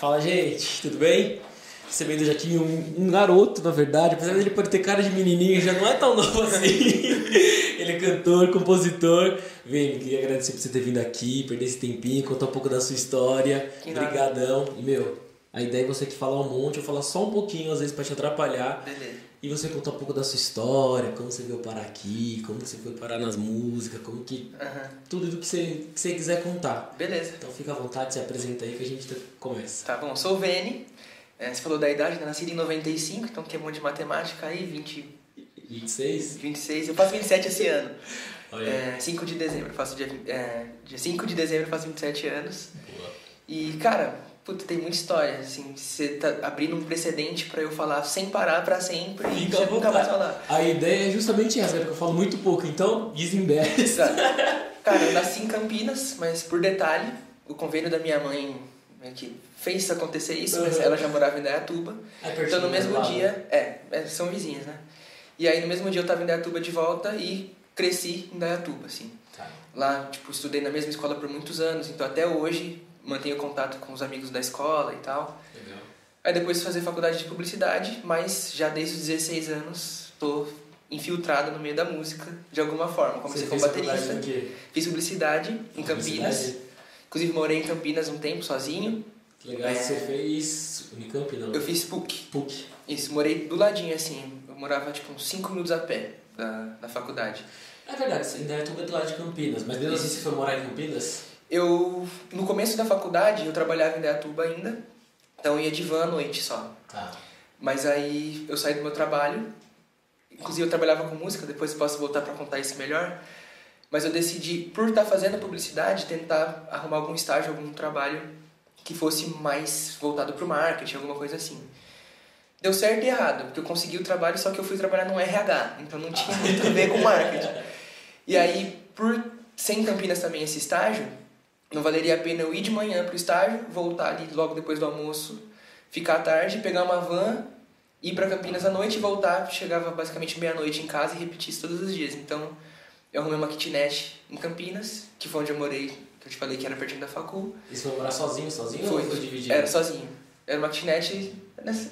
Fala, gente, tudo bem? Recebendo já tinha um, um garoto, na verdade, apesar dele poder ter cara de menininho, já não é tão novo assim. ele é cantor, compositor. Vem, queria agradecer por você ter vindo aqui, perder esse tempinho, contar um pouco da sua história. Que. Obrigadão. E, meu, a ideia é você que falar um monte, eu falar só um pouquinho, às vezes, pra te atrapalhar. Beleza. E você contar um pouco da sua história, como você veio parar aqui, como você foi parar nas músicas, como que... Aham. Tudo do que você, que você quiser contar. Beleza. Então fica à vontade, se apresenta aí que a gente começa. Tá bom, sou o Vene. É, você falou da idade, né? Nascido em 95, então que é bom de matemática aí, 20, 26? 26. Eu faço 27 esse ano. Olha. É, 5 de dezembro, faço dia, é, dia 5 de dezembro, faço 27 anos. Boa. E, cara, puta, tem muita história, assim, você tá abrindo um precedente pra eu falar sem parar pra sempre e você nunca mais falar. A ideia é justamente essa, né? porque eu falo muito pouco, então desembeste. Exato. Cara, eu nasci em Campinas, mas por detalhe, o convênio da minha mãe né, que fez acontecer isso, mas Uhum. ela já morava em Dayatuba. É Então no mesmo né, lá, dia, é, é, são vizinhas, né? E aí no mesmo dia eu tava em Dayatuba de volta e cresci em Dayatuba, assim. Tá. Lá, tipo, estudei na mesma escola por muitos anos, então até hoje mantenho contato com os amigos da escola e tal. Legal. Aí depois fazer faculdade de publicidade, mas já desde os 16 anos tô infiltrado no meio da música de alguma forma. Comecei Você como baterista, fiz publicidade em Campinas. Publicidade? Inclusive morei em Campinas um tempo sozinho. Que legal, É. você fez Unicamp, não? Eu fiz PUC. PUC. Isso, morei do ladinho assim. Eu morava tipo uns 5 minutos a pé da, da faculdade. É verdade, você ainda é do lado de Campinas, mas mesmo assim você foi morar em Campinas? Eu, no começo da faculdade, eu trabalhava em Dayatuba ainda, então eu ia de van à noite só. Tá. Mas aí eu saí do meu trabalho, inclusive eu trabalhava com música, depois posso voltar para contar isso melhor. Mas eu decidi, por estar fazendo publicidade, tentar arrumar algum estágio, algum trabalho que fosse mais voltado para o marketing, alguma coisa assim. Deu certo e errado, porque eu consegui o trabalho, só que eu fui trabalhar no RH, então não tinha muito a ver com marketing. E aí, por ser em Campinas também esse estágio, não valeria a pena eu ir de manhã pro estágio, voltar ali logo depois do almoço, ficar à tarde, pegar uma van, ir para Campinas à noite e voltar. Chegava basicamente meia-noite em casa e repetir isso todos os dias. Então, eu arrumei uma kitnet em Campinas, que foi onde eu morei, que eu te falei que era pertinho da facul. E você foi morar sozinho, sozinho Foi. ou foi dividido? Era sozinho. Era uma kitnet,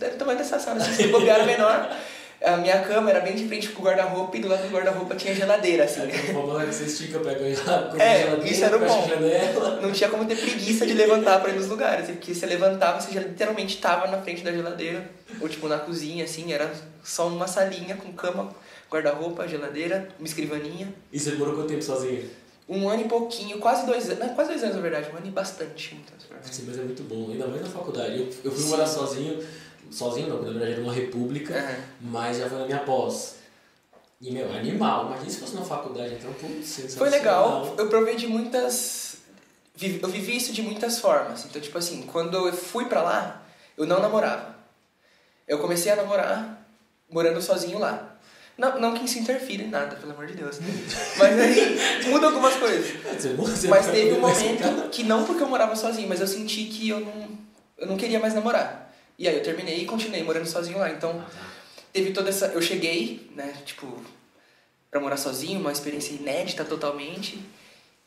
era o tamanho dessa sala, assim, se bobear menor. A minha cama era bem de frente com o guarda-roupa e do lado do guarda-roupa tinha geladeira, assim. Aí quando for que você estica, pega a É, isso era bom. Não tinha como ter preguiça de levantar pra ir nos lugares, assim, porque você levantava, você já literalmente tava na frente da geladeira, ou tipo na cozinha, assim, era só uma salinha com cama, guarda-roupa, geladeira, uma escrivaninha. E você morou quanto tempo sozinho? Um ano e pouquinho, quase dois anos, quase dois anos na verdade, um ano e bastante. Sim, mas é muito bom, ainda mais na faculdade. Eu, eu fui Sim. morar sozinho, sozinho não, na verdade era uma república, Aham. mas já foi na minha pós. E, meu, animal. Imagina se fosse na faculdade, então, putz, sensacional. Foi legal, eu provei de muitas. Eu vivi isso de muitas formas. Então, tipo assim, quando eu fui pra lá, eu não namorava. Eu comecei a namorar morando sozinho lá. Não, não que isso interfira em nada, pelo amor de Deus. Mas aí muda algumas coisas. Mas teve um momento que não porque eu morava sozinho, mas eu senti que eu não, eu não queria mais namorar. E aí eu terminei e continuei morando sozinho lá. Então, teve toda essa. Eu cheguei, né, tipo, pra morar sozinho, uma experiência inédita totalmente.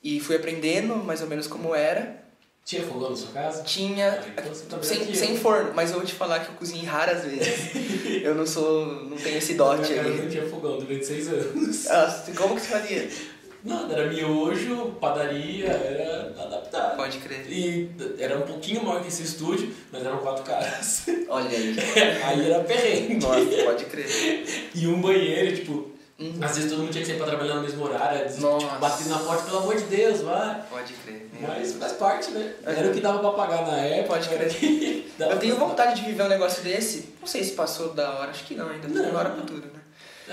E fui aprendendo mais ou menos como era. Tinha fogão na sua casa? Tinha. Ah, então tá Sem, sem eu. forno, mas eu vou te falar que eu cozinhei raras vezes. eu não sou. não tenho esse dote aí. não tinha fogão durante seis anos. Como que você fazia? Nada, era miojo, padaria, era adaptado. Pode crer. E era um pouquinho maior que esse estúdio, mas eram quatro caras. Olha aí. Aí era perrengue. Nossa, pode crer. E um banheiro, tipo, Uhum. às vezes todo mundo tinha que sair pra trabalhar no mesmo horário, tipo, batendo na porta, pelo amor de Deus, vai. Pode crer. Mas faz parte, né? Uhum. Era o que dava pra pagar na época. Pode crer. Eu tenho vontade de viver um negócio desse. Não sei se passou da hora, acho que não, ainda Não. tem hora pra tudo, né?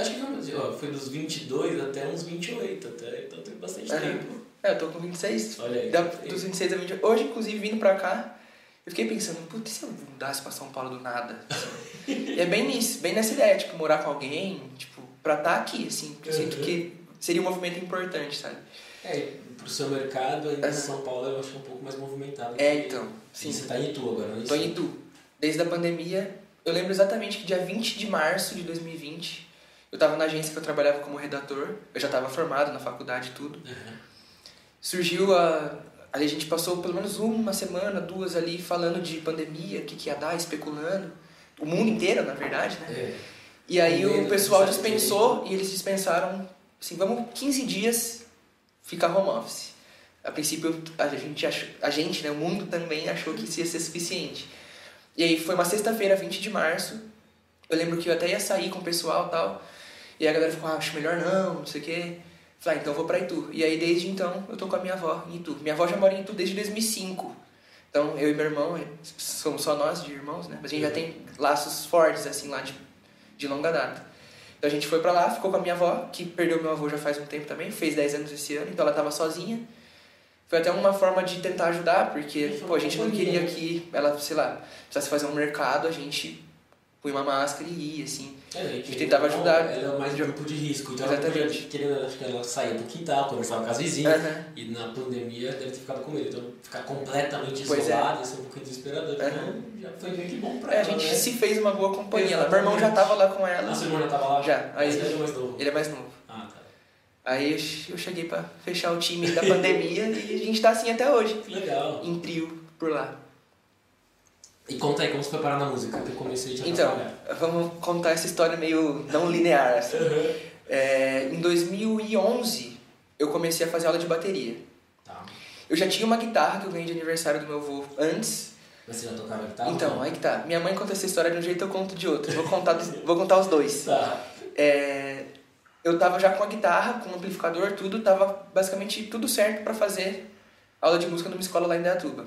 Acho que não, foi dos 22 até uns 28, até, então teve bastante Uhum. tempo. É, eu tô com 26. Olha aí. Da, dos 26 a 28. Hoje, inclusive, vindo pra cá, eu fiquei pensando, putz, se eu mudasse pra São Paulo do nada? e é bem nisso, bem nessa ideia, tipo, morar com alguém, tipo, pra estar aqui, assim. porque Eu sinto Uhum. que seria um movimento importante, sabe? É, pro seu mercado, ainda Uhum. São Paulo eu acho é um pouco mais movimentado. É, então, sim. Você tá em Itu agora, não é Tô isso? em Itu. Desde a pandemia, eu lembro exatamente que dia 20 de março de 2020, eu tava na agência que eu trabalhava como redator, eu já tava formado na faculdade e tudo. Uhum. Surgiu a, Ali a gente passou pelo menos uma semana, duas ali falando de pandemia, o que, que ia dar, especulando. O mundo inteiro, na verdade, né? É. E aí o pessoal não sabe dispensou e eles dispensaram, assim, vamos 15 dias ficar home office. A princípio a gente achou, a gente, né, o mundo também achou que isso ia ser suficiente. E aí foi uma sexta-feira, 20 de março. Eu lembro que eu até ia sair com o pessoal tal. E a galera ficou, ah, acho melhor não, não sei o quê. Falei, ah, então eu vou pra Itu. E aí desde então eu tô com a minha avó em Itu. Minha avó já mora em Itu desde 2005. Então eu e meu irmão, eh, somos só nós de irmãos, né? Mas a gente já tem laços fortes, assim, lá de, de longa data. Então a gente foi pra lá, ficou com a minha avó, que perdeu meu avô já faz um tempo também, fez 10 anos esse ano, então ela tava sozinha. Foi até uma forma de tentar ajudar, porque pô, a gente não queria que ela, sei lá, precisasse fazer um mercado, a gente põe uma máscara e ia, assim. É, A gente tentava ajudar. Ela é mais grupo de risco. Então Exatamente. querendo, acho que ela saía do quintal, conversava com as vizinhas. Aham. E na pandemia deve ter ficado com medo. Então ficar completamente Pois é. isolado, isso é um pouquinho desesperador. Então Aham. já foi meio que bom pra É, a ela. gente né? se fez uma boa companhia. lá. Meu irmão já Exatamente. tava lá com ela. Ah, seu irmão já tava lá? Já. Aí Aí- ele é mais novo. Ele é mais novo. Ah, tá. Aí eu cheguei pra fechar o time da pandemia e a gente tá assim até hoje, Que legal. em trio por lá. E conta aí como você foi parar na música, eu comecei a Então, trabalhar. vamos contar essa história meio não linear. Assim. É, em 2011, eu comecei a fazer aula de bateria. Tá. Eu já tinha uma guitarra que eu ganhei de aniversário do meu avô antes. Você já tocava guitarra? Então, aí que tá. Minha mãe conta essa história de um jeito, eu conto de outro. Vou contar, vou contar os dois. Tá. É, eu tava já com a guitarra, com o amplificador, tudo, tava basicamente tudo certo pra fazer aula de música numa escola lá em Dayatuba.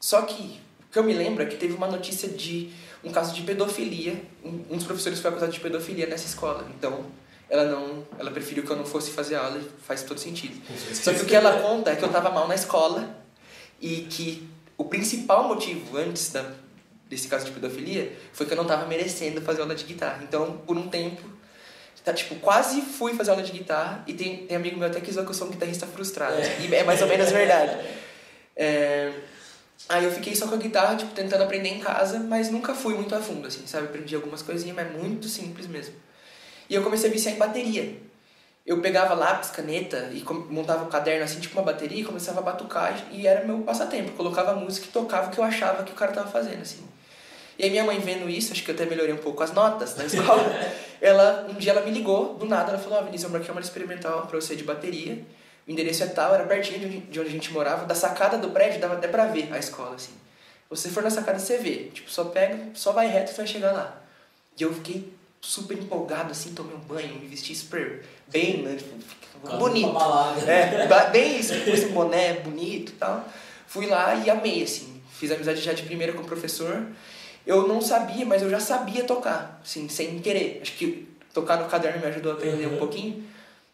Só que o que eu me lembro é que teve uma notícia de um caso de pedofilia. Um dos professores foi acusado de pedofilia nessa escola. Então, ela não, ela preferiu que eu não fosse fazer aula e faz todo sentido. Só que o que ela conta é que eu tava mal na escola e que o principal motivo antes da, desse caso de pedofilia foi que eu não tava merecendo fazer aula de guitarra. Então, por um tempo, tá, tipo, quase fui fazer aula de guitarra e tem, tem amigo meu até que zoa que eu sou um guitarrista frustrado. É. E é mais ou menos verdade. É, Aí eu fiquei só com a guitarra, tipo, tentando aprender em casa, mas nunca fui muito a fundo, assim, sabe? Aprendi algumas coisinhas, mas muito simples mesmo. E eu comecei a viciar em bateria. Eu pegava lápis, caneta e montava um caderno assim, tipo uma bateria, e começava a batucar e era meu passatempo. Colocava música e tocava o que eu achava que o cara tava fazendo, assim. E aí minha mãe vendo isso, acho que eu até melhorei um pouco as notas na escola, ela, um dia ela me ligou, do nada, ela falou, ó, Vinícius, eu marquei uma experimental pra você de bateria, o endereço é tal, era pertinho de onde, de onde a gente morava, da sacada do prédio dava até pra ver a escola, assim. Você for na sacada, você vê. Tipo, só pega, só vai reto e vai chegar lá. E eu fiquei super empolgado, assim, tomei um banho, me vesti super bem, né? Tipo, bonito. É, bem isso, com esse boné bonito e tal. Fui lá e amei, assim. Fiz amizade já de primeira com o professor. Eu não sabia, mas eu já sabia tocar, assim, sem querer. Acho que tocar no caderno me ajudou a aprender um Uhum. pouquinho.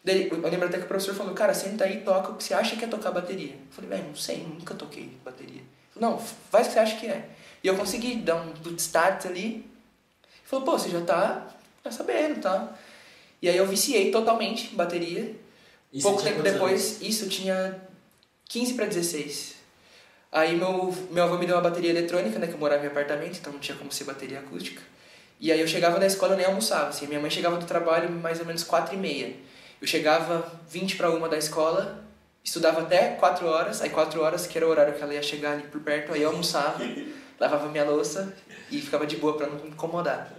Daí, eu lembro até que o professor falou, cara, senta aí e toca o que você acha que é tocar bateria. Eu falei, velho, não sei, nunca toquei bateria. Falou, não, faz o que você acha que é. E eu consegui dar um start ali. Ele falou, pô, você já tá, tá sabendo, tá? E aí eu viciei totalmente em bateria. Pouco tempo depois, anos? isso, eu tinha 15 para 16. Aí meu, meu avô me deu uma bateria eletrônica, né? Que eu morava em apartamento, então não tinha como ser bateria acústica. E aí eu chegava na escola e nem almoçava, assim. Minha mãe chegava do trabalho mais ou menos 4 e meia. Eu chegava 20 para uma da escola, estudava até 4 horas. Aí 4 horas, que era o horário que ela ia chegar ali por perto, aí eu almoçava, lavava minha louça e ficava de boa para não me incomodar.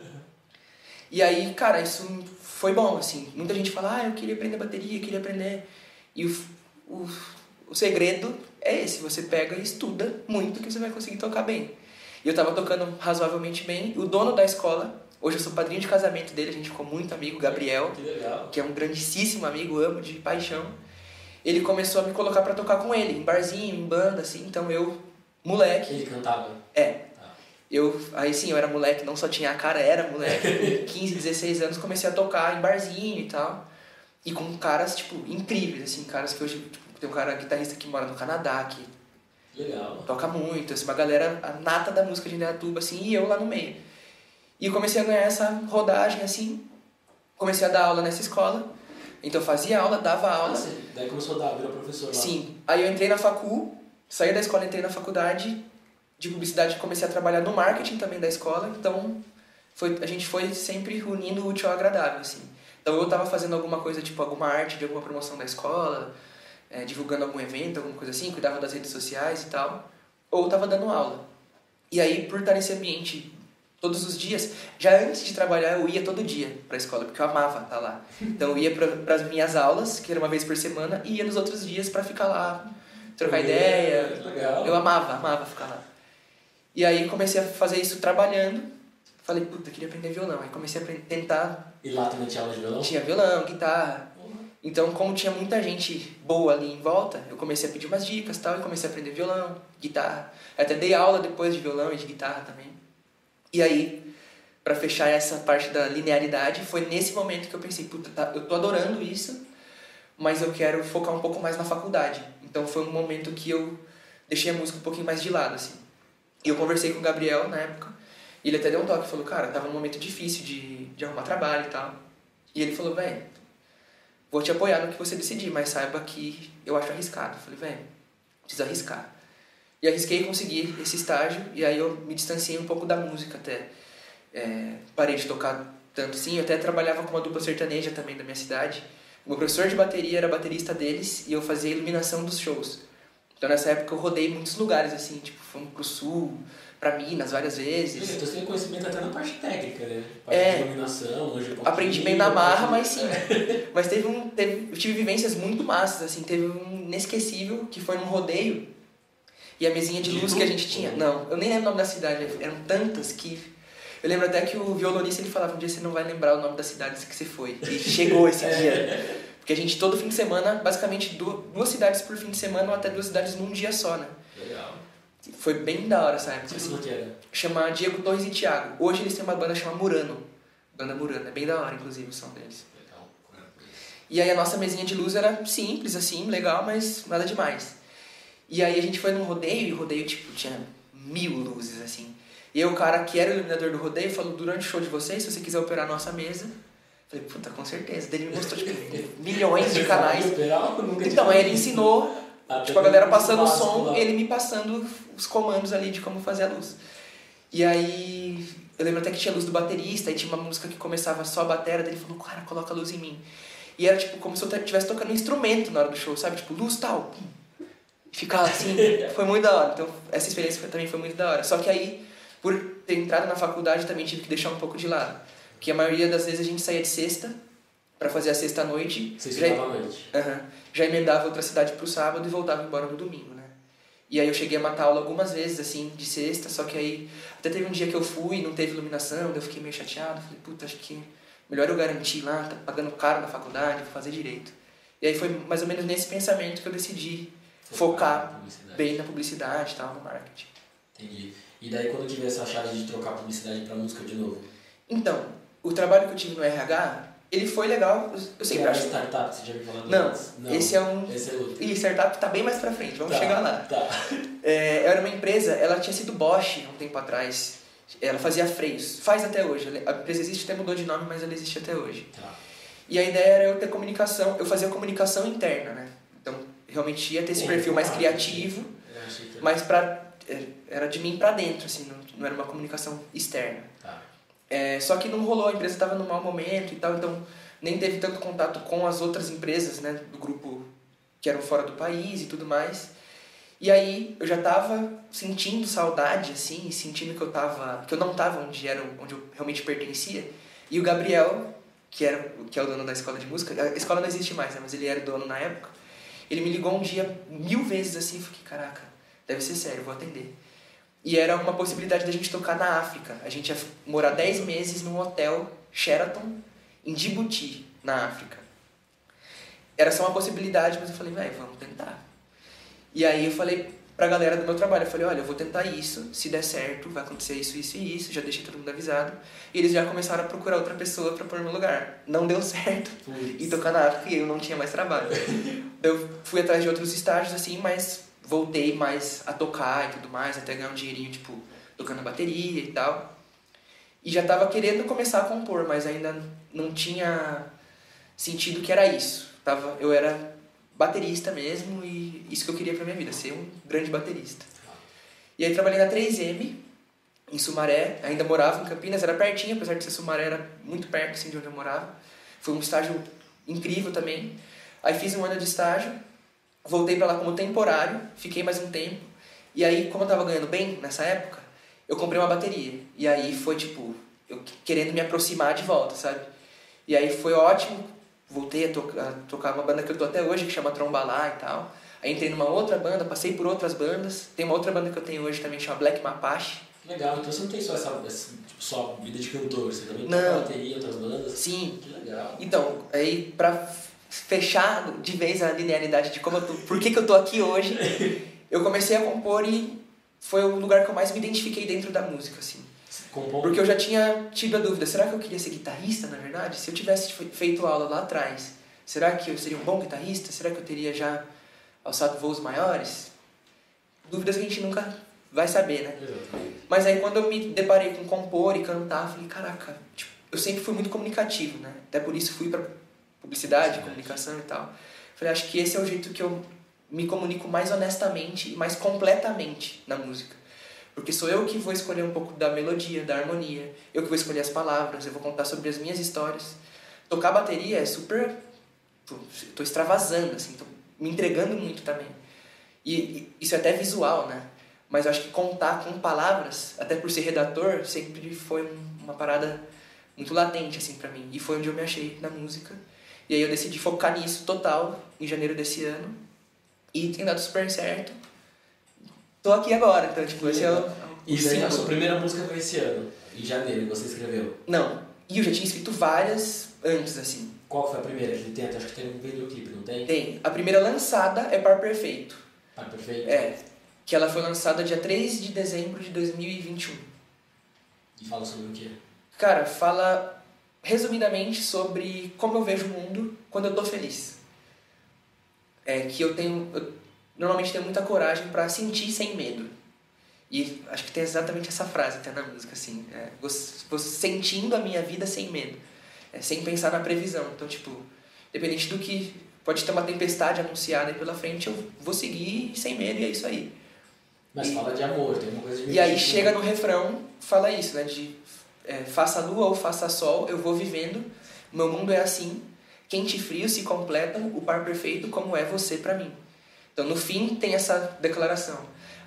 E aí, cara, isso foi bom, assim. Muita gente fala, ah, eu queria aprender bateria, eu queria aprender. E o, o, o segredo é esse, você pega e estuda muito que você vai conseguir tocar bem. E eu tava tocando razoavelmente bem. O dono da escola, hoje eu sou padrinho de casamento dele, a gente ficou muito amigo, Gabriel, Que que é um grandíssimo amigo, amo de paixão. Ele começou a me colocar pra tocar com ele, em barzinho, em banda, assim. Então eu, moleque, Ele cantava. é, Tá. eu, aí sim, eu era moleque, não só tinha a cara, era moleque. Com 15, 16 anos, comecei a tocar em barzinho e tal. E com caras, tipo, incríveis, assim, caras que hoje... Tipo, tem um cara guitarrista que mora no Canadá, que Legal. toca muito, assim, uma galera, a nata da música de Indaiatuba, assim, e eu lá no meio. E comecei a ganhar essa rodagem, assim, comecei a dar aula nessa escola. Então fazia aula, dava Ah, aula. você, daí começou a dar, virou professor lá. Sim. Aí eu entrei na facu, saí da escola, entrei na faculdade de publicidade, comecei a trabalhar no marketing também da escola, então foi, a gente foi sempre unindo o útil ao agradável, assim. Então eu tava fazendo alguma coisa, tipo alguma arte de alguma promoção da escola, é, divulgando algum evento, alguma coisa assim, cuidava das redes sociais e tal, ou estava dando aula. E aí, por estar nesse ambiente todos os dias, já antes de trabalhar, eu ia todo dia para a escola, porque eu amava estar lá. Então, eu ia para as minhas aulas, que era uma vez por semana, e ia nos outros dias para ficar lá, trocar ideia. Legal. Eu amava, amava ficar lá. E aí, comecei a fazer isso trabalhando. Falei, puta, queria aprender violão. Aí comecei a tentar. E lá também tinha aula de violão? Tinha violão, guitarra. Então, como tinha muita gente boa ali em volta, eu comecei a pedir umas dicas tal, e comecei a aprender violão, guitarra. Até dei aula depois de violão e de guitarra também. E aí, para fechar essa parte da linearidade, foi nesse momento que eu pensei, puta, tá, eu tô adorando isso, mas eu quero focar um pouco mais na faculdade. Então foi um momento que eu deixei a música um pouquinho mais de lado, assim. E eu conversei com o Gabriel na época, e ele até deu um toque, falou, cara, tava num momento difícil de, de arrumar trabalho e tal. E ele falou, velho, vou te apoiar no que você decidir, mas saiba que eu acho arriscado. Eu falei, velho, preciso arriscar. E arrisquei conseguir esse estágio, e aí eu me distanciei um pouco da música até. É, parei de tocar tanto sim, eu até trabalhava com uma dupla sertaneja também da minha cidade. O meu professor de bateria era baterista deles, e eu fazia a iluminação dos shows. Então nessa época eu rodei muitos lugares, assim, tipo, fomos pro sul, para Minas várias vezes. Então você tem conhecimento até na parte técnica, né? Parte É. de iluminação, hoje um Aprendi bem na marra, mas sim. Mas teve um. Teve, eu tive vivências muito massas, assim. Teve um inesquecível que foi num rodeio. E a mesinha de luz que a gente tinha. Não, eu nem lembro o nome da cidade, eram tantas que. Eu lembro até que o violonista ele falava: um dia você não vai lembrar o nome da cidade que você foi. E chegou esse dia. Porque a gente, todo fim de semana, basicamente du- duas cidades por fim de semana ou até duas cidades num dia só, né? Legal. Foi bem da hora essa época. Assim. Chama Diego Torres e Thiago. Hoje eles têm uma banda chamada Murano. Banda Murano, é bem da hora, inclusive, o som deles. Legal. E aí a nossa mesinha de luz era simples, assim, legal, mas nada demais. E aí a gente foi num rodeio, e o rodeio, tipo, tinha mil luzes, assim. E aí o cara que era o iluminador do rodeio falou, durante o show de vocês, se você quiser operar a nossa mesa... Falei, puta, com certeza. Daí ele me mostrou, tipo, milhões de canais. Então, aí ele ensinou, Até tipo, a galera passando o som, ele me passando os comandos ali de como fazer a luz. E aí, eu lembro até que tinha luz do baterista, aí tinha uma música que começava só a bateria, daí ele falou, cara, coloca a luz em mim. E era tipo como se eu estivesse tocando um instrumento na hora do show, sabe? Tipo, luz tal. pum. Ficar assim, foi muito da hora. Então, essa experiência foi- também foi muito da hora. Só que aí, por ter entrado na faculdade, também tive que deixar um pouco de lado. Porque a maioria das vezes a gente saía de sexta pra fazer a sexta à noite. Você já, à noite. Já emendava outra cidade pro sábado e voltava embora no domingo, né? E aí eu cheguei a matar aula algumas vezes, assim, de sexta, só que aí até teve um dia que eu fui e não teve iluminação, daí eu fiquei meio chateado, falei, puta, acho que melhor eu garantir lá, tá pagando caro na faculdade, vou fazer direito. E aí foi mais ou menos nesse pensamento que eu decidi focar publicidade. bem na publicidade e tal, no marketing. Entendi. E daí quando tive essa chave de trocar publicidade pra música de novo? Então, o trabalho que eu tive no RH, ele foi legal, eu- sempre era acho... startup, você já me falou Não, antes? esse é um... Esse é outro. E startup tá bem mais pra frente, vamos Tá, chegar lá. Tá. É, era uma empresa, ela tinha sido Bosch há um tempo atrás. Ela fazia freios. Faz até hoje. A empresa existe, até mudou de nome, mas ela existe até hoje. Tá. E a ideia era eu ter comunicação, eu fazia comunicação interna, né? Realmente ia ter esse perfil mais criativo, mas pra, é, era de mim pra dentro, assim, não, não era uma comunicação externa. Tá. É, só que não rolou, a empresa estava num mau momento e tal, então nem teve tanto contato com as outras empresas, né, do grupo que eram fora do país e tudo mais. E aí eu já tava sentindo saudade, assim, sentindo que eu tava, que eu não tava onde era, onde eu realmente pertencia. E o Gabriel, que era, que é o dono da escola de música, a escola não existe mais, né, mas ele era dono na época. Ele me ligou um dia mil vezes assim, e fiquei, caraca, deve ser sério, vou atender. E era uma possibilidade da gente tocar na África. A gente ia morar 10 meses num hotel Sheraton em Djibouti, na África. Era só uma possibilidade, mas eu falei, velho, vamos tentar. E aí eu falei pra galera do meu trabalho, eu falei, olha, eu vou tentar isso, se der certo, vai acontecer isso, isso e isso, já deixei todo mundo avisado. E eles já começaram a procurar outra pessoa pra pôr no lugar. Não deu certo e tocar na África e eu não tinha mais trabalho. eu fui atrás de outros estágios, assim, mas voltei mais a tocar e tudo mais, até ganhar um dinheirinho, tipo, tocando bateria e tal. E já tava querendo começar a compor, mas ainda não tinha sentido que era isso. Tava, eu era baterista mesmo e isso que eu queria pra minha vida, ser um grande baterista. E aí trabalhei na 3M, em Sumaré, ainda morava em Campinas, era pertinho, apesar de ser Sumaré, era muito perto assim, de onde eu morava. Foi um estágio incrível também. Aí fiz um ano de estágio, voltei pra lá como temporário, fiquei mais um tempo. E aí, como eu tava ganhando bem nessa época, eu comprei uma bateria. E aí foi tipo, eu querendo me aproximar de volta, sabe? E aí foi ótimo, voltei a, to a tocar uma banda que eu tô até hoje, que chama Trombalá e tal. Aí entrei numa outra banda, passei por outras bandas. Tem uma outra banda que eu tenho hoje também, chama Black Mapache. Legal, então você não tem só essa, essa tipo, só vida de cantor, você também Não. toca bateria, outras bandas? Sim. Que legal. Então, aí pra fechar de vez a linearidade de como eu tô, por que, que eu tô aqui hoje, eu comecei a compor e foi o lugar que eu mais me identifiquei dentro da música, assim. Compõe Porque eu já tinha tido a dúvida, será que eu queria ser guitarrista, na verdade? Se eu tivesse fe- feito aula lá atrás, será que eu seria um bom guitarrista? Será que eu teria já alçado voos maiores? Dúvidas que a gente nunca vai saber, né? Exatamente. Mas aí quando eu me deparei com compor e cantar, eu falei, caraca, tipo, eu sempre fui muito comunicativo, né? Até por isso fui pra publicidade, comunicação e tal. Falei, acho que esse é o jeito que eu me comunico mais honestamente e mais completamente na música. Porque sou eu que vou escolher um pouco da melodia, da harmonia, eu que vou escolher as palavras, eu vou contar sobre as minhas histórias. Tocar bateria é super. tô extravasando, assim, tô me entregando muito também. E, e isso é até visual, né? Mas eu acho que contar com palavras, até por ser redator, sempre foi um- uma parada muito latente, assim, pra mim. E foi onde eu me achei na música. E aí eu decidi focar nisso total, em janeiro desse ano. E tem dado super certo. Tô aqui agora, então, tipo, esse é o, E daí a sua primeira música foi esse ano, em janeiro, você escreveu. Não. E eu já tinha escrito várias antes, assim. Qual foi a primeira que tem? Acho que tem um videoclipe, não tem? Tem. A primeira lançada é Par Perfeito. Ah, perfeito. É. Que ela foi lançada dia 3 de dezembro de 2021. E fala sobre o quê? Cara, fala resumidamente sobre como eu vejo o mundo quando eu tô feliz. É que eu tenho. Eu normalmente tenho muita coragem pra sentir sem medo. E acho que tem exatamente essa frase até na música, assim. É, vou, vou sentindo a minha vida sem medo. É, sem pensar na previsão. Então, tipo, independente do que. Pode ter uma tempestade anunciada aí pela frente, eu vou seguir sem medo e é isso aí. Mas E- fala de amor, tem uma coisa de E aí místico, chega né? no refrão, fala isso, né? De é, faça lua ou faça sol, eu vou vivendo, meu mundo é assim, quente e frio se completam, o par perfeito como é você pra mim. Então no fim tem essa declaração.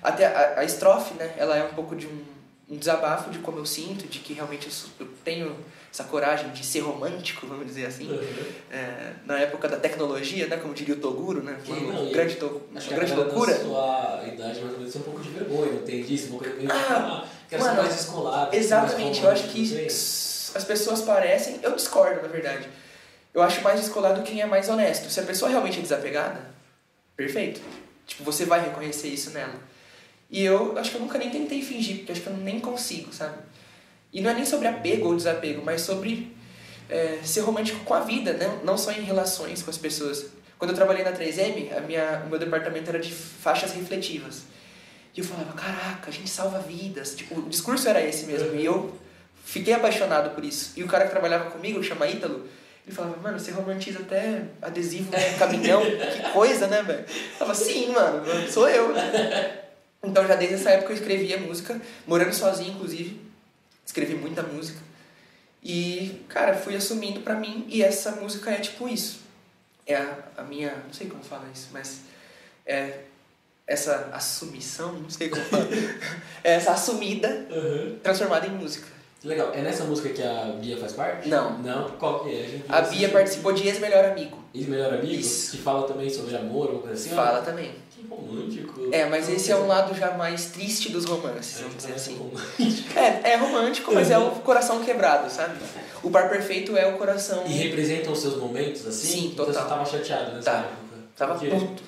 Até a, a estrofe, né? Ela é um pouco de um, um desabafo de como eu sinto, de que realmente eu, eu tenho essa coragem de ser romântico, vamos dizer assim. Uhum. É, na época da tecnologia, né? Como diria o Toguro, né? Uma não, grande, to, uma Acho que a grande loucura. da sua idade mais ou menos tem um pouco de vergonha, não tem disso? Uma coisa meio Ah, ah, ser mano, mais descolado. Exatamente, mais eu acho que as pessoas parecem. Eu discordo, na verdade. Eu acho mais descolado quem é mais honesto. Se a pessoa realmente é desapegada, perfeito. Tipo, você vai reconhecer isso nela. E eu acho que eu nunca nem tentei fingir, porque eu acho que eu nem consigo, sabe? E não é nem sobre apego ou desapego, mas sobre é, ser romântico com a vida, né? não só em relações com as pessoas. Quando eu trabalhei na 3M, a minha, o meu departamento era de faixas refletivas. E eu falava, caraca, a gente salva vidas. Tipo, o discurso era esse mesmo. E eu fiquei apaixonado por isso. E o cara que trabalhava comigo, que chama Ítalo, ele falava, mano, você romantiza até adesivo no caminhão. que coisa, né, velho? Eu falava, sim, mano, sou eu. Então já desde essa época eu escrevia música, morando sozinho, inclusive. Escrevi muita música. E, cara, fui assumindo pra mim. E essa música é tipo isso. É a, a minha. Não sei como fala isso, mas. É essa assumição, não sei como fala. é essa assumida Uhum. transformada em música. Legal, é nessa música que a Bia faz parte? Não. Não? Qual que é? A assistiu. Bia participou de Ex-Melhor Amigo. Ex-melhor amigo? Isso. Que fala também sobre amor, alguma coisa assim? Fala também. Que romântico. É, mas esse é um lado já mais triste dos romances, É, vamos dizer assim. romântico. É, é romântico, mas é o coração quebrado, sabe? O par perfeito é o coração. E representam os seus momentos assim? Sim, Então total. você tava chateado nessa Tá. época? Tava Por puto.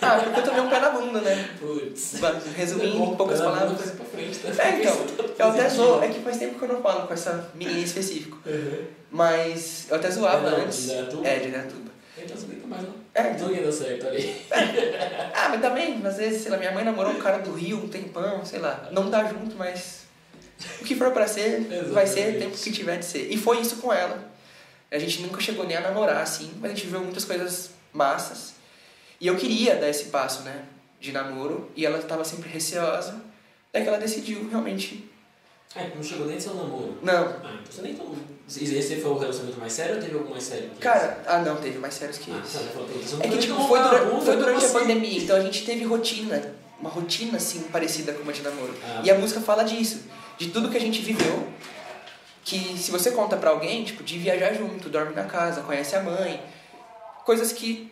Ah, porque eu tomei um pé na bunda, né? Putz. Resumindo em poucas palavras. pra frente, tá? É, então, eu até zoo. É que faz tempo que eu não falo com essa menina em específico. Uhum. Mas eu até zoava É, não, antes. Indaiatuba? É, de Mais não. É. Não ia dar certo ali. Ah, mas também, às vezes, sei lá, minha mãe namorou um cara do Rio um tempão, sei lá. Não tá junto, mas o que for pra ser, vai ser o tempo que tiver de ser. E foi isso com ela. A gente nunca chegou nem a namorar, assim, mas a gente viveu muitas coisas massas. E eu queria dar esse passo, né, de namoro, e ela tava sempre receosa. Daí que ela decidiu realmente É, não chegou nem a ser um namoro. Não. Ah, então você nem tomou. Esse foi o relacionamento mais sério ou teve algum mais sério? que Cara, ah não, teve mais sérios que esse? Ah, esse. falou, então É que tipo, foi durante, bunda, foi durante a assim? pandemia, então a gente teve rotina, uma rotina assim parecida com uma de namoro. Ah. E a música fala disso, de tudo que a gente viveu, que se você conta pra alguém, tipo, de viajar junto, dorme na casa, conhece a mãe, coisas que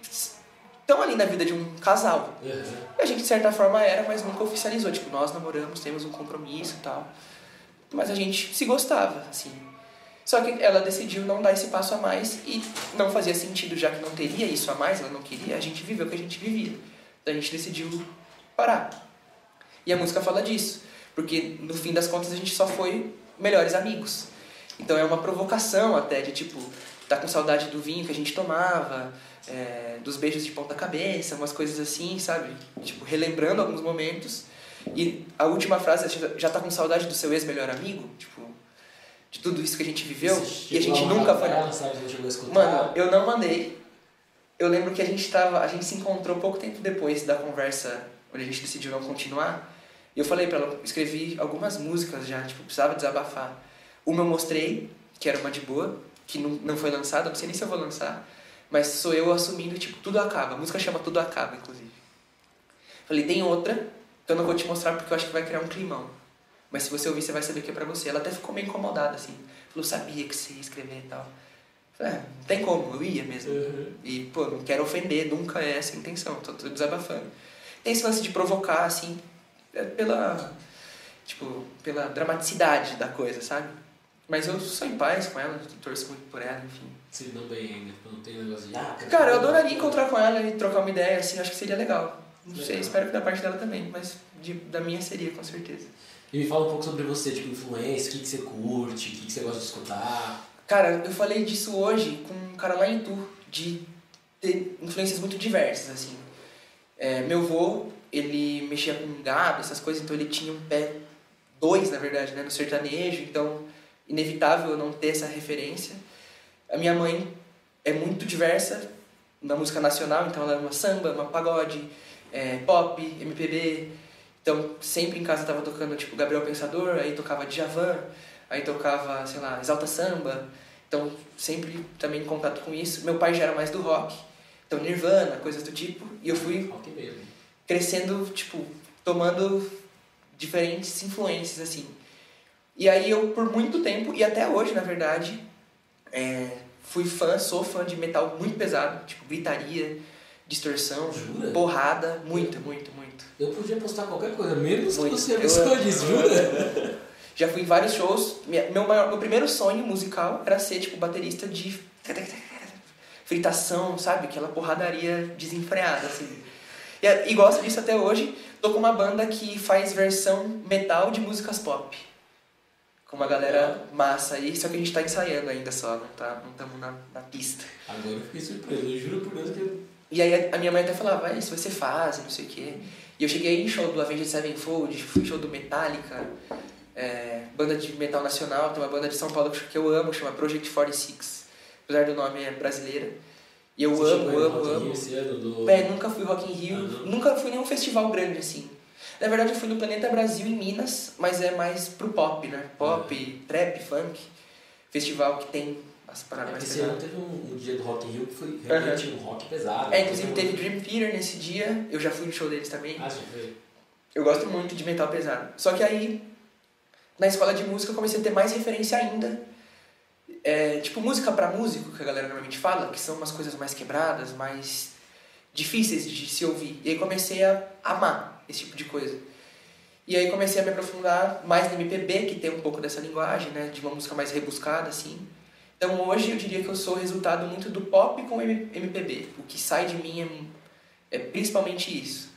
estão ali na vida de um casal. Uhum. A gente de certa forma era, mas nunca oficializou, tipo, nós namoramos, temos um compromisso e tal. Mas a gente se gostava, assim. Só que ela decidiu não dar esse passo a mais e não fazia sentido, já que não teria isso a mais, ela não queria, a gente viveu o que a gente vivia. Então a gente decidiu parar. E a música fala disso, porque no fim das contas a gente só foi melhores amigos. Então é uma provocação até de tipo, tá com saudade do vinho que a gente tomava, é, dos beijos de ponta cabeça, umas coisas assim, sabe? Tipo, relembrando alguns momentos. E a última frase, já tá com saudade do seu ex-melhor amigo? Tipo, de tudo isso que a gente viveu Você e a gente mandar nunca foi. Não. Mano, eu não mandei. Eu lembro que a gente tava. A gente se encontrou pouco tempo depois da conversa onde a gente decidiu não continuar. E eu falei pra ela, escrevi algumas músicas já, tipo, precisava desabafar. Uma eu mostrei, que era uma de boa, que não, não foi lançada, não sei nem se eu vou lançar. Mas sou eu assumindo, tipo, tudo acaba. A música chama Tudo Acaba, inclusive. Falei, tem outra, eu não vou te mostrar porque eu acho que vai criar um climão. Mas se você ouvir, você vai saber que é pra você. Ela até ficou meio incomodada, assim. Falou, sabia que você ia escrever e tal. Falei, é, não tem como, eu ia mesmo. Uhum. E, pô, não quero ofender, nunca é essa a intenção, tô, tô desabafando. Tem esse lance de provocar, assim, é pela, tipo, pela dramaticidade da coisa, sabe? Mas eu sou em paz com ela, torço muito por ela, enfim. Se não bem ainda, não tem negócio de. Ah, Cara, eu adoraria encontrar com ela e trocar uma ideia, assim, acho que seria legal. Não sei, espero que da parte dela também, mas de, da minha seria, com certeza. E me fala um pouco sobre você, tipo, influência, o que, que você curte, o que, que você gosta de escutar. Cara, eu falei disso hoje com um cara lá em Tu, de ter influências muito diversas, assim. É, meu avô, ele mexia com gado, essas coisas, então ele tinha um pé, dois na verdade, né, no sertanejo, então inevitável eu não ter essa referência. A minha mãe é muito diversa na música nacional, então ela é uma samba, uma pagode, é, pop, MPB. Então sempre em casa tava tocando tipo Gabriel Pensador, aí tocava Djavan, aí tocava, sei lá, Exalta Samba. Então sempre também em contato com isso. Meu pai já era mais do rock, então Nirvana, coisas do tipo, e eu fui crescendo, tipo, tomando diferentes influências, assim. E aí eu, por muito tempo, e até hoje, na verdade, é, fui fã, sou fã de metal muito pesado, tipo, gritaria, distorção, Jura? porrada, muito, muito, muito. Eu podia postar qualquer coisa, menos que Muito. você Eu- pessoa diz, jura? Já fui em vários shows. Meu, maior, meu primeiro sonho musical era ser, tipo, baterista de fritação, sabe? Aquela porradaria desenfreada, assim. E, e gosto disso até hoje. Tô com uma banda que faz versão metal de músicas pop. Com uma galera massa aí, só que a gente tá ensaiando ainda só, não tá, não estamos na, na pista. Agora eu fiquei surpreso, eu juro por Deus que eu. E aí a minha mãe até falava, vai, isso você faz, não sei o quê. E eu cheguei em show do Avenged Sevenfold, fui show do Metallica, é, banda de metal nacional, tem uma banda de São Paulo que eu amo, chama Project 46, apesar do nome é brasileira. E eu Você amo, amo, Rock Rio amo. Ano do... É, nunca fui Rock in Rio, Ah, nunca fui nenhum festival grande assim. Na verdade eu fui no Planeta Brasil em Minas, mas é mais pro pop, né? Pop, trap, funk. Festival que tem as É, paradas porque esse ano teve um, um dia do Rock in Rio que foi realmente um rock pesado. É, inclusive teve Dream Theater nesse dia, eu já fui no show deles também. Ah, já foi. Eu gosto muito de metal pesado. Só que aí, na escola de música, eu comecei a ter mais referência ainda. É, tipo, música pra músico, que a galera normalmente fala, que são umas coisas mais quebradas, mais difíceis de se ouvir. E aí comecei a amar esse tipo de coisa. E aí comecei a me aprofundar mais no MPB, que tem um pouco dessa linguagem, né? De uma música mais rebuscada, assim. Então hoje eu diria que eu sou o resultado muito do pop com MPB. O que sai de mim é, é principalmente isso.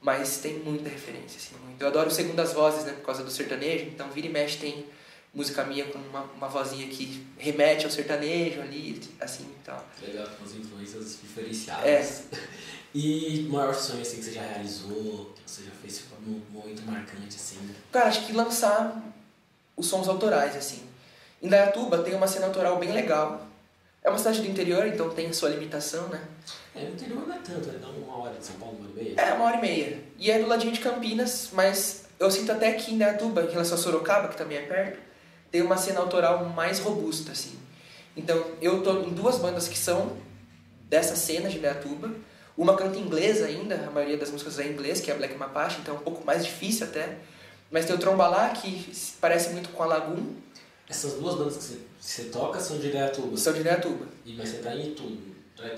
Mas tem muita referência, assim, muito. Eu adoro segundas vozes, né, por causa do sertanejo. Então, vira e mexe tem música minha com uma, uma vozinha que remete ao sertanejo ali, assim e tal. Legal, com as influências diferenciadas. É. E o maior sonho assim, que você já realizou, que você já fez um momento marcante, assim. Cara, acho que lançar os sons autorais, assim. Em Dayatuba tem uma cena autoral bem legal. É uma cidade do interior, então tem a sua limitação, né? É, no interior não é tanto, é uma hora de São Paulo, uma hora e meia. É uma hora e meia. E é do ladinho de Campinas, mas eu sinto até que em Indaiatuba, em relação a Sorocaba, que também é perto, tem uma cena autoral mais robusta, assim. Então, eu tô em duas bandas que são dessa cena de Indaiatuba. Uma canta inglês ainda, a maioria das músicas é em inglês, que é Black Mapache, então é um pouco mais difícil até. Mas tem o Trombalá, que parece muito com a Lagoon. Essas duas bandas que você, você toca são de Indaiatuba? São de Indaiatuba. E, mas você tá em Itu.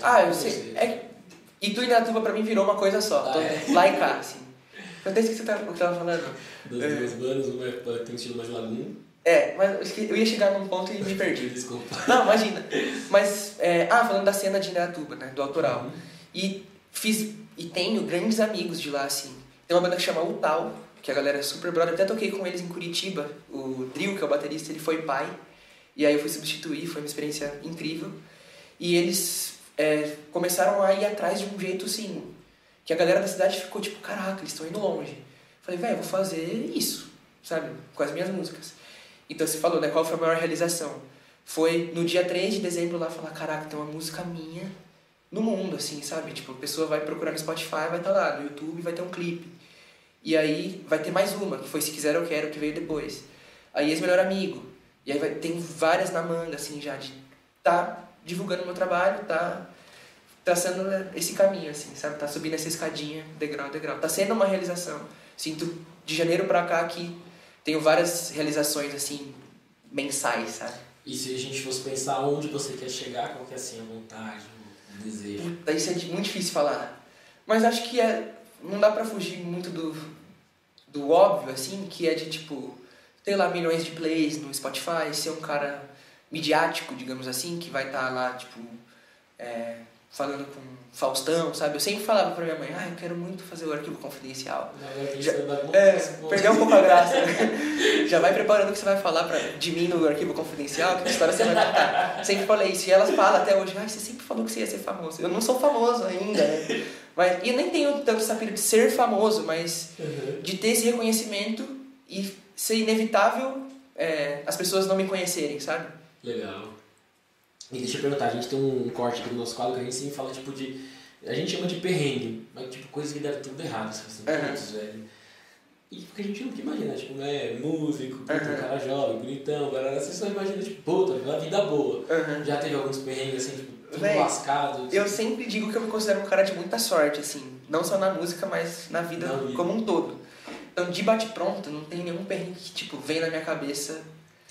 Ah, eu sei. É, Itu e Indaiatuba pra mim virou uma coisa só. Ah, Tô é? lá e cá, assim. Eu até esqueci o que você tava falando. Das É. duas bandas, uma é- tem um estilo mais lagoon. É, mas eu ia chegar num ponto e me perdi. Desculpa. Não, imagina. Mas, é, ah, falando da cena de Indaiatuba, né? Do autoral. Uhum. E fiz e tenho grandes amigos de lá, assim. Tem uma banda que chama Utal, que a galera é super brother. Até toquei com eles em Curitiba. O Drill, que é o baterista, ele foi pai. E aí eu fui substituir, foi uma experiência incrível. E eles é, começaram a ir atrás de um jeito, assim, que a galera da cidade ficou tipo, caraca, eles estão indo longe. Falei, velho, vou fazer isso, sabe? Com as minhas músicas. Então você falou, né? Qual foi a maior realização? Foi no dia 3 de dezembro lá falar, caraca, tem uma música minha no mundo, assim, sabe? Tipo, a pessoa vai procurar no Spotify, vai estar lá, no YouTube vai ter um clipe. E aí vai ter mais uma, que foi Se Quiser Eu Quero, que veio depois. Aí Ex-Melhor Amigo. E aí vai, tem várias na manga, assim, já, de tá divulgando meu trabalho, tá traçando esse caminho, assim, sabe? Tá subindo essa escadinha, degrau a degrau. Tá sendo uma realização. Sinto de janeiro pra cá que tenho várias realizações, assim, mensais, sabe? E se a gente fosse pensar onde você quer chegar, qual que é assim a vontade, o desejo? Puta, isso é muito difícil falar. Mas acho que é. Não dá pra fugir muito do, do óbvio, assim, que é de tipo. Ter lá milhões de plays no Spotify, ser um cara midiático, digamos assim, que vai estar lá, tipo. é, falando com Faustão, sabe? Eu sempre falava pra minha mãe, ah, eu quero muito fazer o arquivo confidencial. Gente Já- É, perdeu um pouco a graça. Já vai preparando o que você vai falar pra, de mim no arquivo confidencial, que história você vai contar. Sempre falei isso. E elas falam até hoje, ai, você sempre falou que você ia ser famoso. Eu não sou famoso ainda, né? Mas, e eu nem tenho tanto essa de ser famoso, mas Uhum. de ter esse reconhecimento e ser inevitável é, as pessoas não me conhecerem, sabe? Legal. E deixa eu perguntar, a gente tem um corte aqui no nosso quadro que a gente sempre fala tipo de. A gente chama de perrengue, mas tipo coisa que deram tudo errado, assim, putz, velho. E porque a gente nunca imagina, tipo, né, músico, puta, Aham. um cara jovem, bonitão, galera, você só imagina, tipo, puta, uma vida boa. Uhum. Já teve alguns perrengues assim, tipo, tudo Véi, lascado. Eu tipo, sempre digo que eu me considero um cara de muita sorte, assim. Não só na música, mas na vida, Na vida. como um todo. Então, de bate-pronto, não tem nenhum perrengue que, tipo, vem na minha cabeça.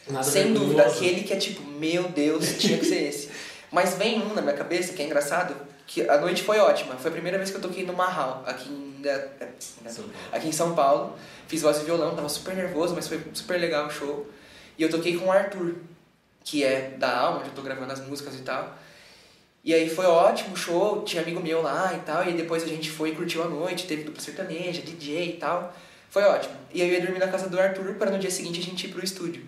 Nada sem dúvida, aquele que é tipo, meu Deus, tinha que ser esse. Mas vem um na minha cabeça, que é engraçado, que a noite foi ótima. Foi a primeira vez que eu toquei no Marral, aqui em, é, São Paulo. aqui em São Paulo. Fiz voz e violão, tava super nervoso, mas foi super legal o show. E eu toquei com o Arthur, que é da Alma, onde eu tô gravando as músicas e tal. E aí foi ótimo o show, tinha amigo meu lá e tal, e depois a gente foi e curtiu a noite, teve dupla sertaneja, DJ e tal. Foi ótimo. E aí eu ia dormir na casa do Arthur para no dia seguinte a gente ir pro estúdio.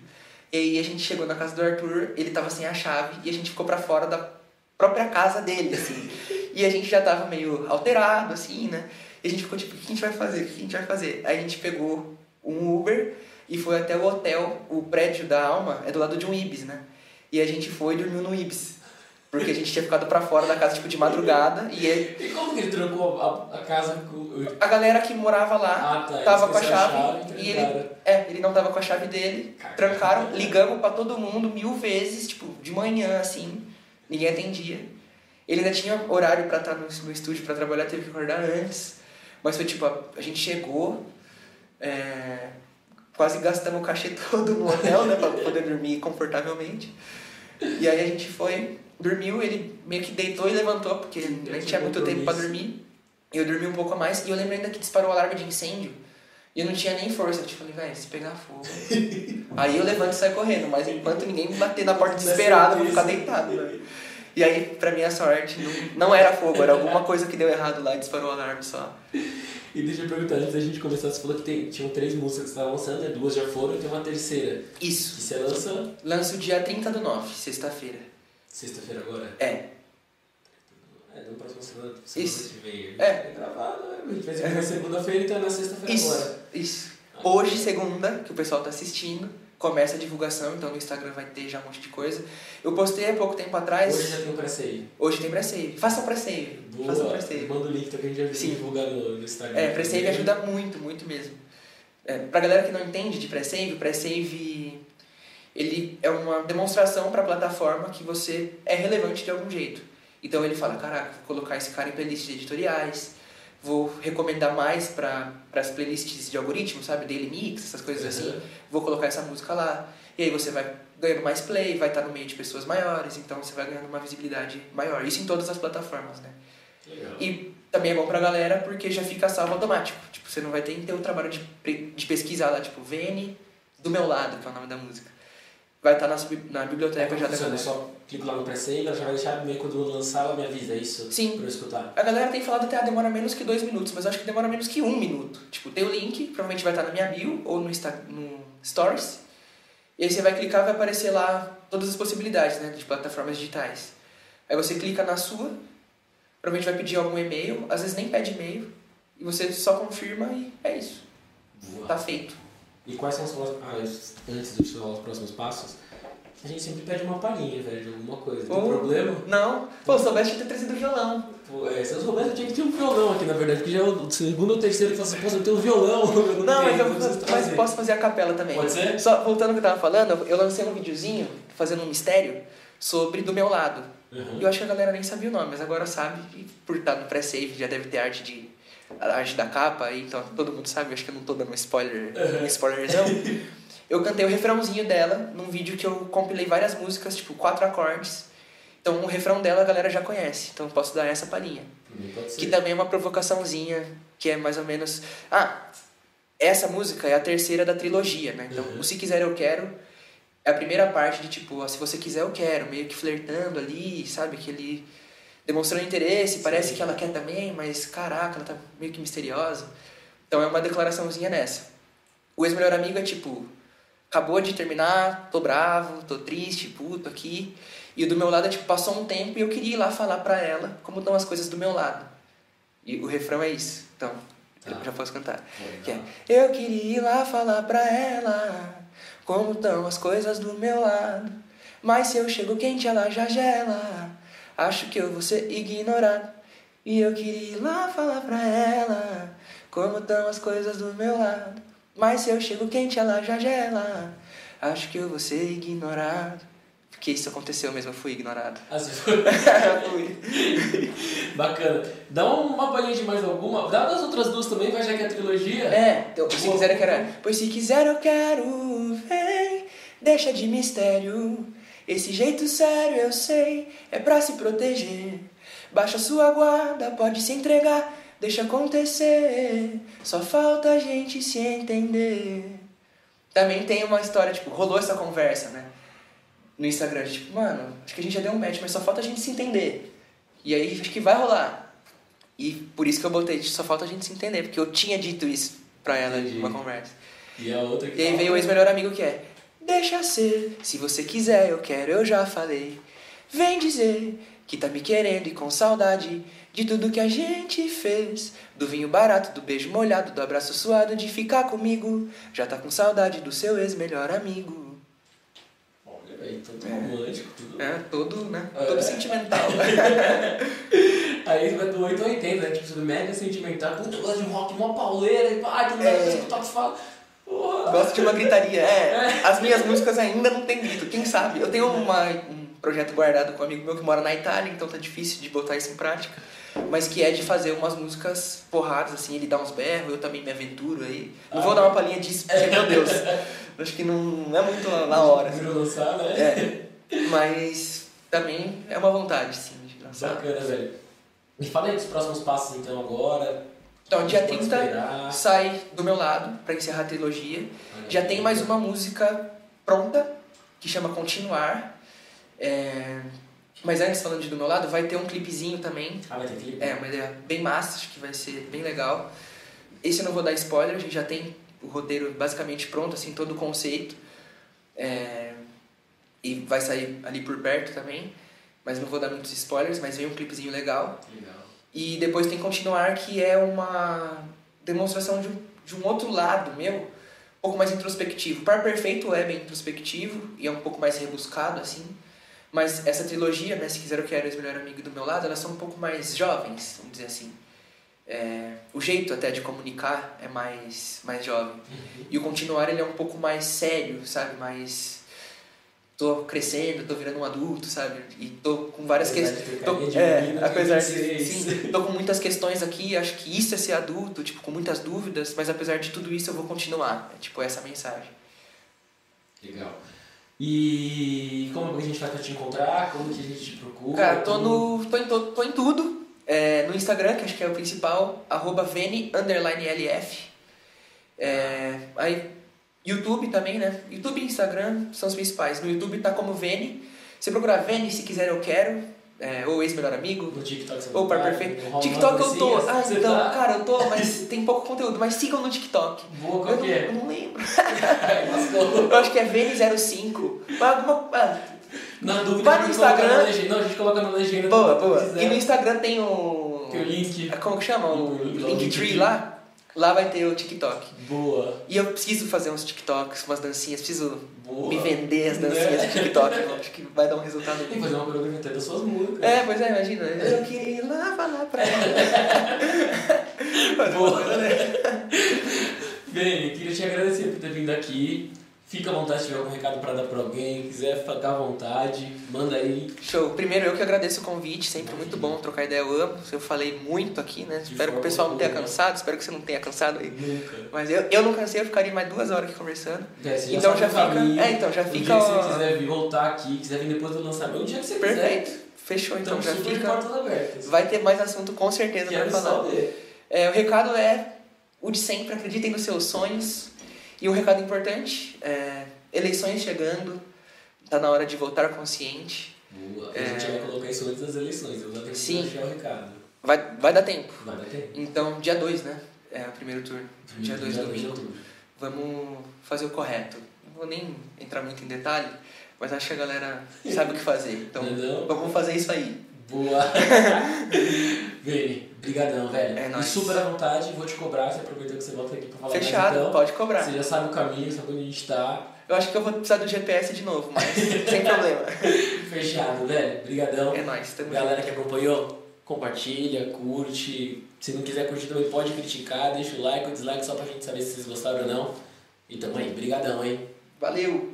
E aí a gente chegou na casa do Arthur, ele tava sem a chave e a gente ficou pra fora da própria casa dele, assim. e a gente já tava meio alterado, assim, né? E a gente ficou tipo, o que a gente vai fazer? O que a gente vai fazer? Aí a gente pegou um Uber e foi até o hotel, o prédio da Alma é do lado de um Ibis, né? E a gente foi e dormiu no Ibis. Porque a gente tinha ficado pra fora da casa, tipo, de madrugada. E aí, E como que ele trocou a, a casa com. a galera que morava lá Ah, tá. tava com a esqueceu chave, e ele, é, ele não tava com a chave dele. Caraca. Trancaram, ligamos pra todo mundo mil vezes, tipo, de manhã, assim. Ninguém atendia. Ele ainda tinha horário pra estar no, no estúdio pra trabalhar, teve que acordar antes. Mas foi tipo, a, a gente chegou, é, quase gastamos o cachê todo no hotel, né, pra poder dormir confortavelmente. E aí a gente foi, dormiu, ele meio que deitou e levantou, porque nem tinha muito tempo pra dormir. Eu dormi um pouco a mais, e eu lembro ainda que disparou o alarme de incêndio. E eu não tinha nem força, eu tipo, falei, velho, se pegar fogo. aí eu levanto e saio correndo, mas enquanto ninguém me bater na porta desesperado, eu vou ficar deitado, né? E aí, pra minha sorte, não, não era fogo, era alguma coisa que deu errado lá e disparou o alarme só. E deixa eu perguntar, antes da gente começar, você falou que tem, tinham três músicas que você estava lançando, né? duas já foram e tem uma terceira. Isso. Que você lança Lanço dia 30 do 9, sexta-feira. Sexta-feira agora? É. É, na próxima semana, semana Isso. que vem. É. É gravado, né? A gente vai ser na segunda-feira, então é na sexta-feira Isso. agora. Isso. Hoje, segunda, que o pessoal tá assistindo, começa a divulgação, então no Instagram vai ter já um monte de coisa. Eu postei há pouco tempo atrás. Hoje já tem um pré-save. Hoje tem pré-save. Faça pré-save. Faça Boa. pré-save. Manda o link então, que a gente já Sim. divulgar no, no Instagram. É, pré-save ajuda muito, muito mesmo. É, pra galera que não entende de pré-save, o pré-save ele é uma demonstração para a plataforma que você é relevante de algum jeito. Então ele fala, caraca, vou colocar esse cara em playlists editoriais, vou recomendar mais para as playlists de algoritmo, sabe? Daily Mix, essas coisas assim. Uhum. Vou colocar essa música lá. E aí você vai ganhando mais play, vai estar no meio de pessoas maiores, então você vai ganhando uma visibilidade maior. Isso em todas as plataformas, né? Legal. E também é bom pra galera porque já fica salvo automático. Tipo, você não vai ter que ter o trabalho de, de pesquisar lá, tipo, VN do meu lado, que é o nome da música. Vai estar na, sub- na É, biblioteca como já funciona? Eu galera. só clico lá no pré-save, ela já vai deixar meio quando eu lançar, ela me avisa, é isso? Sim. Pra eu escutar. A galera tem falado até, ah, demora menos que dois minutos, mas eu acho que demora menos que um minuto. Tipo, tem o link, provavelmente vai estar na minha bio ou no, Insta, no Stories. E aí você vai clicar, vai aparecer lá todas as possibilidades, né, de plataformas digitais. Aí você clica na sua, provavelmente vai pedir algum e-mail, às vezes nem pede e-mail, e você só confirma e é isso. Boa. Tá feito. E quais são os. Ah, antes de falar os próximos passos, a gente sempre pede uma palhinha, velho, de alguma coisa. Tem Ô. problema? Não, pô, soubesse ter trazido violão. Pô, é, se eu soubesse, eu tinha que ter um violão aqui, na verdade, porque já é o segundo ou terceiro que fala assim, pô, eu tenho um violão. Eu Não, mas tenho, eu mas posso fazer a capela também. Pode ser? Só voltando ao que eu tava falando, eu lancei um videozinho fazendo um mistério sobre do meu lado. Uhum. Eu acho que a galera nem sabia o nome, mas agora sabe, e por estar no pré-save já deve ter arte de a arte da capa, então todo mundo sabe, acho que eu não tô dando um spoiler, um spoilerzão. Eu cantei o refrãozinho dela num vídeo que eu compilei várias músicas, tipo quatro acordes. Então o refrão dela a galera já conhece, então eu posso dar essa palhinha. Que também é uma provocaçãozinha, que é mais ou menos. Ah, essa música é a terceira da trilogia, né? Então, Uhum. o Se Quiser Eu Quero é a primeira parte de tipo, ó, se você quiser eu quero, meio que flertando ali, sabe? Que ele demonstrando interesse, parece Sim. que ela quer também, mas caraca, ela tá meio que misteriosa. Então é uma declaraçãozinha nessa. O ex-melhor amigo é tipo, acabou de terminar, tô bravo, tô triste, puto aqui. E do meu lado é tipo, passou um tempo e eu queria ir lá falar pra ela como estão as coisas do meu lado. E o refrão é isso. Então, Tá. já posso cantar. Que é, eu queria ir lá falar pra ela como estão as coisas do meu lado. Mas se eu chego quente, ela já gela. Acho que eu vou ser ignorado. E eu queria ir lá falar pra ela como estão as coisas do meu lado. Mas se eu chego quente, ela já gela. Acho que eu vou ser ignorado. Porque isso aconteceu mesmo, eu fui ignorado. Assim, foi. fui. Bacana. Dá uma palhinha de mais alguma. Dá das outras duas também, vai já que é a trilogia. É, então, se quiser eu quero. Pois se quiser eu quero, vem, deixa de mistério. Esse jeito sério eu sei, é pra se proteger. Baixa sua guarda, pode se entregar, deixa acontecer. Só falta a gente se entender. Também tem uma história, tipo, rolou essa conversa, né? No Instagram, tipo, mano, acho que a gente já deu um match, mas só falta a gente se entender. E aí acho que vai rolar. E por isso que eu botei, só falta a gente se entender, porque eu tinha dito isso pra ela Entendi. numa conversa. E a outra que E aí veio o ex-melhor amigo que é Deixa ser, se você quiser, eu quero, eu já falei. Vem dizer que tá me querendo e com saudade de tudo que a gente fez. Do vinho barato, do beijo molhado, do abraço suado, de ficar comigo. Já tá com saudade do seu ex-melhor amigo. Olha, velho, todo romântico, tudo. É, todo, né? É. Todo sentimental. Aí vai do 8 ao 80, né? Tipo, tudo mega sentimental. Puta, eu gosto de rock, mó pauleira. E pá, que É. coisa que Tox fala. Porra. Gosto de uma gritaria. É, as minhas músicas ainda não tem grito, quem sabe? Eu tenho uma, um projeto guardado com um amigo meu que mora na Itália, então tá difícil de botar isso em prática. Mas que é de fazer umas músicas porradas, assim, ele dá uns berros, eu também me aventuro aí. Não vou dar uma palhinha disso, porque, meu Deus, acho que não, é muito na hora. assim. Lançar, né? É, mas também é uma vontade, sim, de lançar. Bacana, velho. Me fala aí dos próximos passos então agora. Então, dia Pode 30 esperar. sai do meu lado pra encerrar a trilogia. Já tem mais uma música pronta, que chama Continuar. É, Mas antes, falando de do meu lado, vai ter um clipezinho também. Ah, vai ter clipe? É, uma ideia bem massa, acho que vai ser bem legal. Esse eu não vou dar spoiler, a gente já tem o roteiro basicamente pronto, assim, todo o conceito. É, E vai sair ali por perto também. Mas não vou dar muitos spoilers, mas vem um clipezinho legal. Legal. E depois tem Continuar, que é uma demonstração de um, de um outro lado meu, um pouco mais introspectivo. Par Perfeito é bem introspectivo e é um pouco mais rebuscado, assim. Mas essa trilogia, né, Se Quiser Eu Quero, Ex-Melhor Amigo do Meu Lado, elas são um pouco mais jovens, vamos dizer assim. é, o jeito até de comunicar é mais, mais jovem. E o continuar ele é um pouco mais sério, sabe? Mais tô crescendo, tô virando um adulto, sabe? E tô com várias questões. É, apesar de. Sim, tô com muitas questões aqui, acho que isso é ser adulto, tipo, com muitas dúvidas, mas apesar de tudo isso eu vou continuar. É tipo essa mensagem. Legal. E como a gente pra te encontrar? Como que a gente te procura? Cara, tô, no, tô, em, tô, tô em tudo. É, no Instagram, que acho que é o principal, arroba Vene, underline LF. É, aí, YouTube também, né? YouTube e Instagram são os principais. No YouTube tá como Vene. Se procurar Vene, se quiser eu quero. É, ou ex-melhor amigo. No TikTok você Ou par perfeito. No TikTok eu tô. Ah, você então, tá? cara, eu tô, mas tem pouco conteúdo. Mas sigam no TikTok. Boa, qual eu, que não, é? eu não lembro. Eu acho que é Vene05. Mas alguma. Ah, Na dúvida, Vai no Instagram. legenda. Não, a gente coloca na legenda. boa, boa. E no Instagram tem o. Tem o link. Como que chama? O O link Linktree Linktree. lá. Lá vai ter o TikTok. Boa. E eu preciso fazer uns TikToks, umas dancinhas, preciso Boa. me vender as dancinhas Né? do TikTok. Eu acho que vai dar um resultado Tem que fazer uma coreografia até das suas músicas. É, pois é, imagina. Eu queria ir lá falar pra ela. Boa. dessa. Bem, queria te agradecer por ter vindo aqui. Fica à vontade se tiver algum recado pra dar pra alguém. Quiser ficar à vontade, manda aí. Show. Primeiro, eu que agradeço o convite, sempre muito bom trocar ideia. Eu amo, eu falei muito aqui, né? Espero que o pessoal não tenha cansado, espero que você não tenha cansado aí. Nunca. Mas eu, eu não cansei, eu ficaria mais duas horas aqui conversando. É, você Então já fica- caminho. é, então já fica, ó. você quiser vir voltar aqui, quiser vir depois do lançamento, o dia que você quiser. Perfeito. Fechou, então Estamos já fica. portas abertas. Vai ter mais assunto com certeza pra falar. saber. É, o recado é o de sempre, acreditem nos seus sonhos. E um recado importante, é, eleições chegando, tá na hora de votar consciente. Boa. A É. gente vai colocar isso antes das eleições. Eu tempo Sim. de deixar o recado. Vai, vai dar tempo. Vai dar tempo. Então, dia 2, né? É o primeiro turno. Dia 2 dois de domingo. outubro. Vamos fazer o correto. Não vou nem entrar muito em detalhe, mas acho que a galera sabe o que fazer. Então, é vamos fazer isso aí. Boa. Vini, brigadão, velho. É e nóis. super à vontade, vou te cobrar, você aproveitou que você volta aqui pra falar mais Fechado, então. pode cobrar. Você já sabe o caminho, sabe onde a gente tá. Eu acho que eu vou precisar do GPS de novo, mas sem problema. Fechado, velho. Brigadão. É nóis, tamo Galera que acompanhou, compartilha, curte. Se não quiser curtir também pode criticar, deixa o like ou dislike só pra gente saber se vocês gostaram ou não. E tamo aí, brigadão, hein? Valeu!